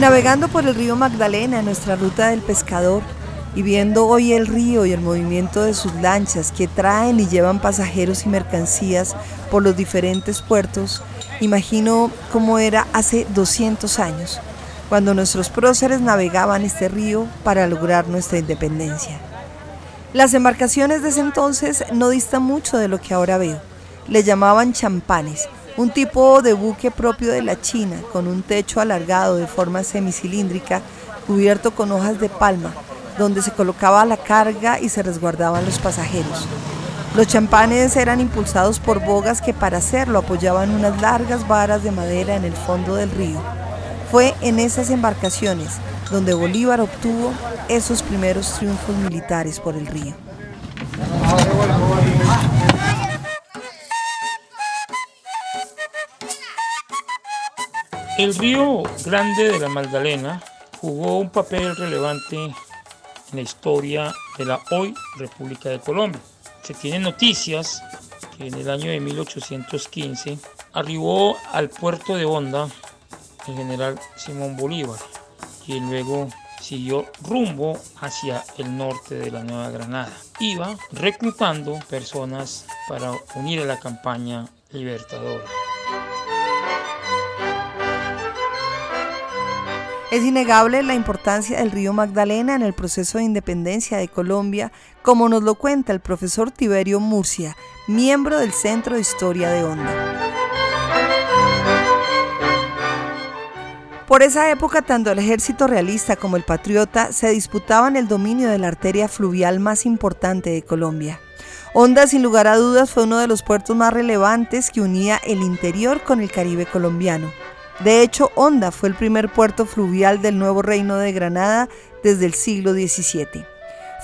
Navegando por el río Magdalena, nuestra ruta del pescador, y viendo hoy el río y el movimiento de sus lanchas que traen y llevan pasajeros y mercancías por los diferentes puertos, imagino cómo era hace 200 años, cuando nuestros próceres navegaban este río para lograr nuestra independencia. Las embarcaciones de ese entonces no distan mucho de lo que ahora veo. Le llamaban champanes, un tipo de buque propio de la China, con un techo alargado de forma semicilíndrica, cubierto con hojas de palma, donde se colocaba la carga y se resguardaban los pasajeros. Los champanes eran impulsados por bogas que para hacerlo apoyaban unas largas varas de madera en el fondo del río. Fue en esas embarcaciones donde Bolívar obtuvo esos primeros triunfos militares por el río. El río Grande de la Magdalena jugó un papel relevante en la historia de la hoy República de Colombia. Se tienen noticias que en el año de 1815 arribó al puerto de Honda el general Simón Bolívar, quien luego siguió rumbo hacia el norte de la Nueva Granada. Iba reclutando personas para unir a la campaña libertadora. Es innegable la importancia del río Magdalena en el proceso de independencia de Colombia, como nos lo cuenta el profesor Tiberio Murcia, miembro del Centro de Historia de Honda. Por esa época, tanto el ejército realista como el patriota se disputaban el dominio de la arteria fluvial más importante de Colombia. Honda, sin lugar a dudas, fue uno de los puertos más relevantes que unía el interior con el Caribe colombiano. De hecho, Honda fue el primer puerto fluvial del nuevo reino de Granada desde el siglo XVII.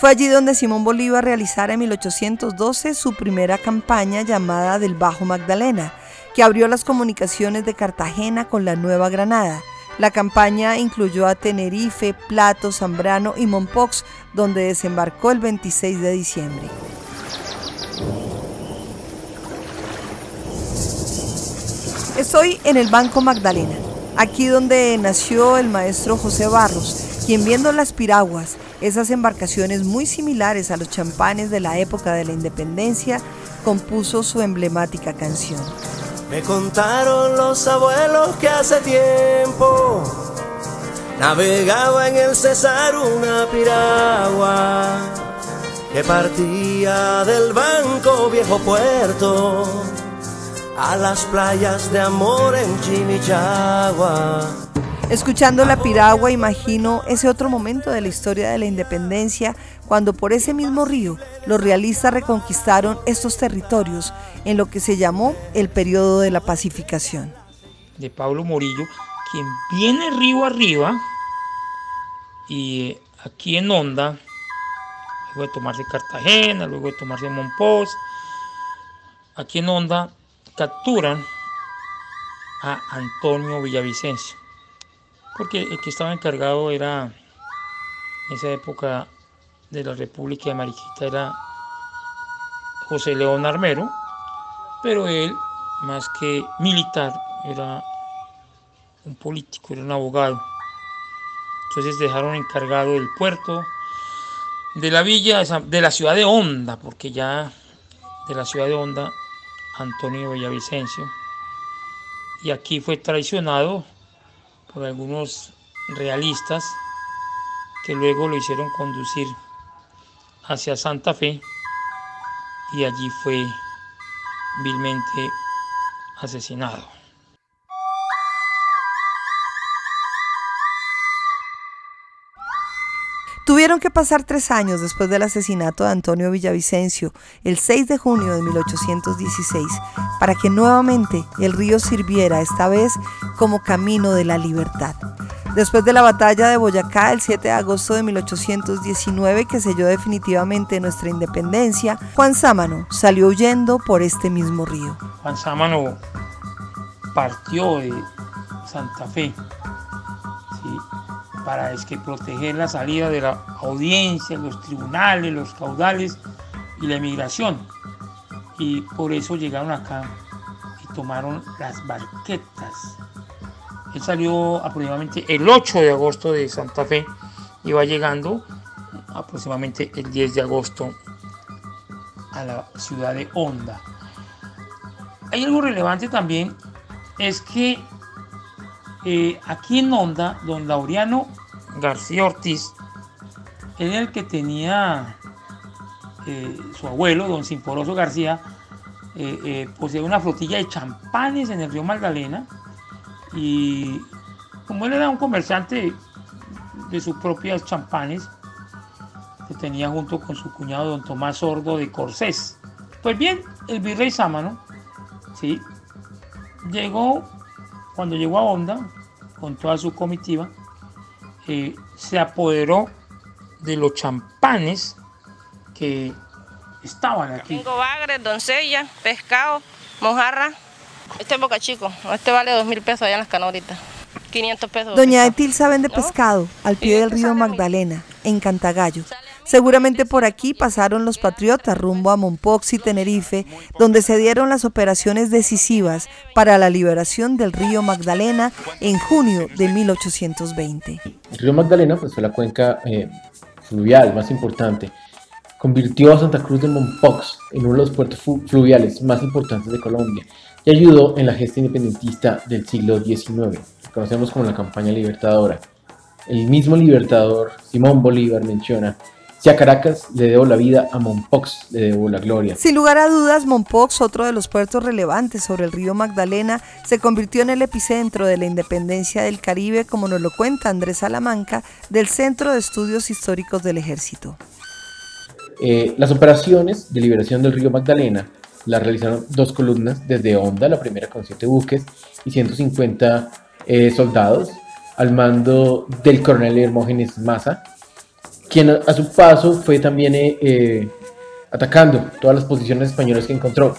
Fue allí donde Simón Bolívar realizara en 1812 su primera campaña llamada del Bajo Magdalena, que abrió las comunicaciones de Cartagena con la Nueva Granada. La campaña incluyó a Tenerife, Plato, Zambrano y Mompox, donde desembarcó el 26 de diciembre. Estoy en el Banco Magdalena, aquí donde nació el maestro José Barros, quien viendo las piraguas, esas embarcaciones muy similares a los champanes de la época de la independencia, compuso su emblemática canción. Me contaron los abuelos que hace tiempo navegaba en el Cesar una piragua que partía del banco viejo puerto a las playas de amor en Chimichagua. Escuchando la piragua imagino ese otro momento de la historia de la independencia cuando por ese mismo río los realistas reconquistaron estos territorios en lo que se llamó el periodo de la pacificación. De Pablo Morillo, quien viene río arriba y aquí en Honda, luego de tomarse Cartagena, luego de tomarse Monpós, aquí en Honda capturan a Antonio Villavicencio, porque el que estaba encargado era, en esa época de la República de Mariquita, era José León Armero, pero él, más que militar, era un político, era un abogado. Entonces dejaron encargado el puerto de la villa, de la ciudad de Honda, porque ya de la ciudad de Honda Antonio Villavicencio. Y aquí fue traicionado por algunos realistas que luego lo hicieron conducir hacia Santa Fe y allí fue vilmente asesinado. Tuvieron que pasar tres años después del asesinato de Antonio Villavicencio, el 6 de junio de 1816, para que nuevamente el río sirviera esta vez como camino de la libertad. Después de la batalla de Boyacá el 7 de agosto de 1819 que selló definitivamente nuestra independencia, Juan Sámano salió huyendo por este mismo río. Juan Sámano partió de Santa Fe para es que proteger la salida de la audiencia, los tribunales, los caudales y la emigración. Y por eso llegaron acá y tomaron las barquetas. Él salió aproximadamente el 8 de agosto de Santa Fe y va llegando aproximadamente el 10 de agosto a la ciudad de Honda. Hay algo relevante también, es que eh, aquí en Honda, don Laureano García Ortiz, era el que tenía eh, su abuelo, don Simporoso García, eh, posee una flotilla de champanes en el río Magdalena y como él era un comerciante de sus propias champanes, que tenía junto con su cuñado don Tomás Sordo de Corsés. Pues bien, el virrey Sámano, ¿sí? llegó, cuando llegó a Honda, con toda su comitiva, eh, se apoderó de los champanes que estaban aquí. Tengo bagres, doncella, pescado, mojarra. Este es boca chico, este vale dos mil pesos allá en las canoritas. 500 pesos. Doña Etilsa vende pescado al pie del río Magdalena, en Cantagallo. Seguramente por aquí pasaron los patriotas rumbo a Mompox y Tenerife, donde se dieron las operaciones decisivas para la liberación del río Magdalena en junio de 1820. El río Magdalena pues, fue la cuenca eh, fluvial más importante. Convirtió a Santa Cruz de Mompox en uno de los puertos fluviales más importantes de Colombia y ayudó en la gesta independentista del siglo XIX, que conocemos como la campaña libertadora. El mismo libertador Simón Bolívar menciona si a Caracas le debo la vida, a Mompox le debo la gloria. Sin lugar a dudas, Mompox, otro de los puertos relevantes sobre el río Magdalena, se convirtió en el epicentro de la independencia del Caribe, como nos lo cuenta Andrés Salamanca, del Centro de Estudios Históricos del Ejército. Eh, las operaciones de liberación del río Magdalena las realizaron dos columnas desde Honda, la primera con siete buques y 150 eh, soldados, al mando del coronel Hermógenes Maza, quien a, su paso fue también eh, eh, atacando todas las posiciones españolas que encontró.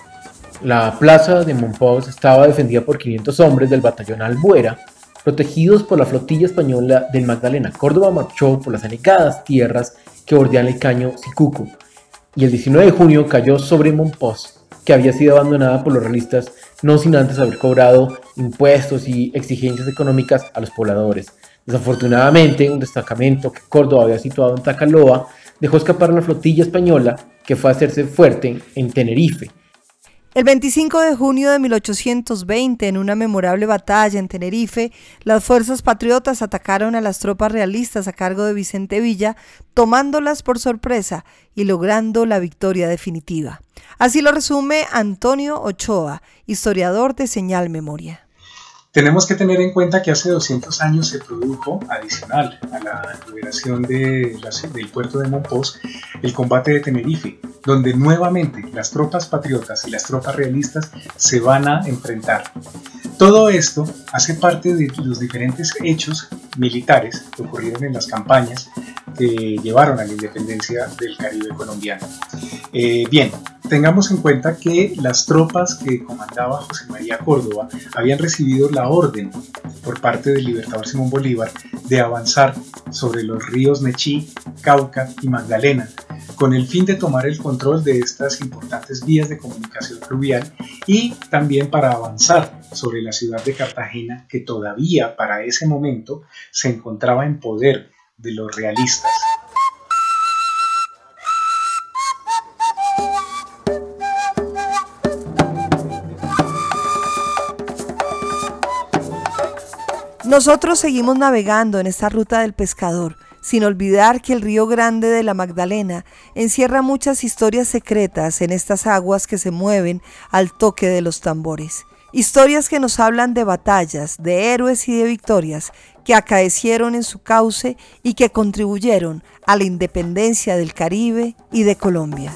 La plaza de Monpós estaba defendida por 500 hombres del batallón Albuera, protegidos por la flotilla española del Magdalena. Córdoba marchó por las anegadas tierras que bordean el caño Sicuco y el 19 de junio cayó sobre Monpós, que había sido abandonada por los realistas no sin antes haber cobrado impuestos y exigencias económicas a los pobladores. Desafortunadamente, un destacamento que Córdoba había situado en Tacaloa dejó escapar a la flotilla española que fue a hacerse fuerte en Tenerife. El 25 de junio de 1820, en una memorable batalla en Tenerife, las fuerzas patriotas atacaron a las tropas realistas a cargo de Vicente Villa, tomándolas por sorpresa y logrando la victoria definitiva. Así lo resume Antonio Ochoa, historiador de Señal Memoria. Tenemos que tener en cuenta que hace 200 años se produjo, adicional a la liberación de del puerto de Monpós, el combate de Tenerife, donde nuevamente las tropas patriotas y las tropas realistas se van a enfrentar. Todo esto hace parte de los diferentes hechos militares que ocurrieron en las campañas que llevaron a la independencia del Caribe colombiano. Eh, bien, tengamos en cuenta que las tropas que comandaba José María Córdoba habían recibido la orden por parte del libertador Simón Bolívar de avanzar sobre los ríos Nechí, Cauca y Magdalena, con el fin de tomar el control de estas importantes vías de comunicación fluvial y también para avanzar sobre la ciudad de Cartagena que todavía para ese momento se encontraba en poder de los realistas. Nosotros seguimos navegando en esta ruta del pescador, sin olvidar que el río Grande de la Magdalena encierra muchas historias secretas en estas aguas que se mueven al toque de los tambores. Historias que nos hablan de batallas, de héroes y de victorias que acaecieron en su cauce y que contribuyeron a la independencia del Caribe y de Colombia.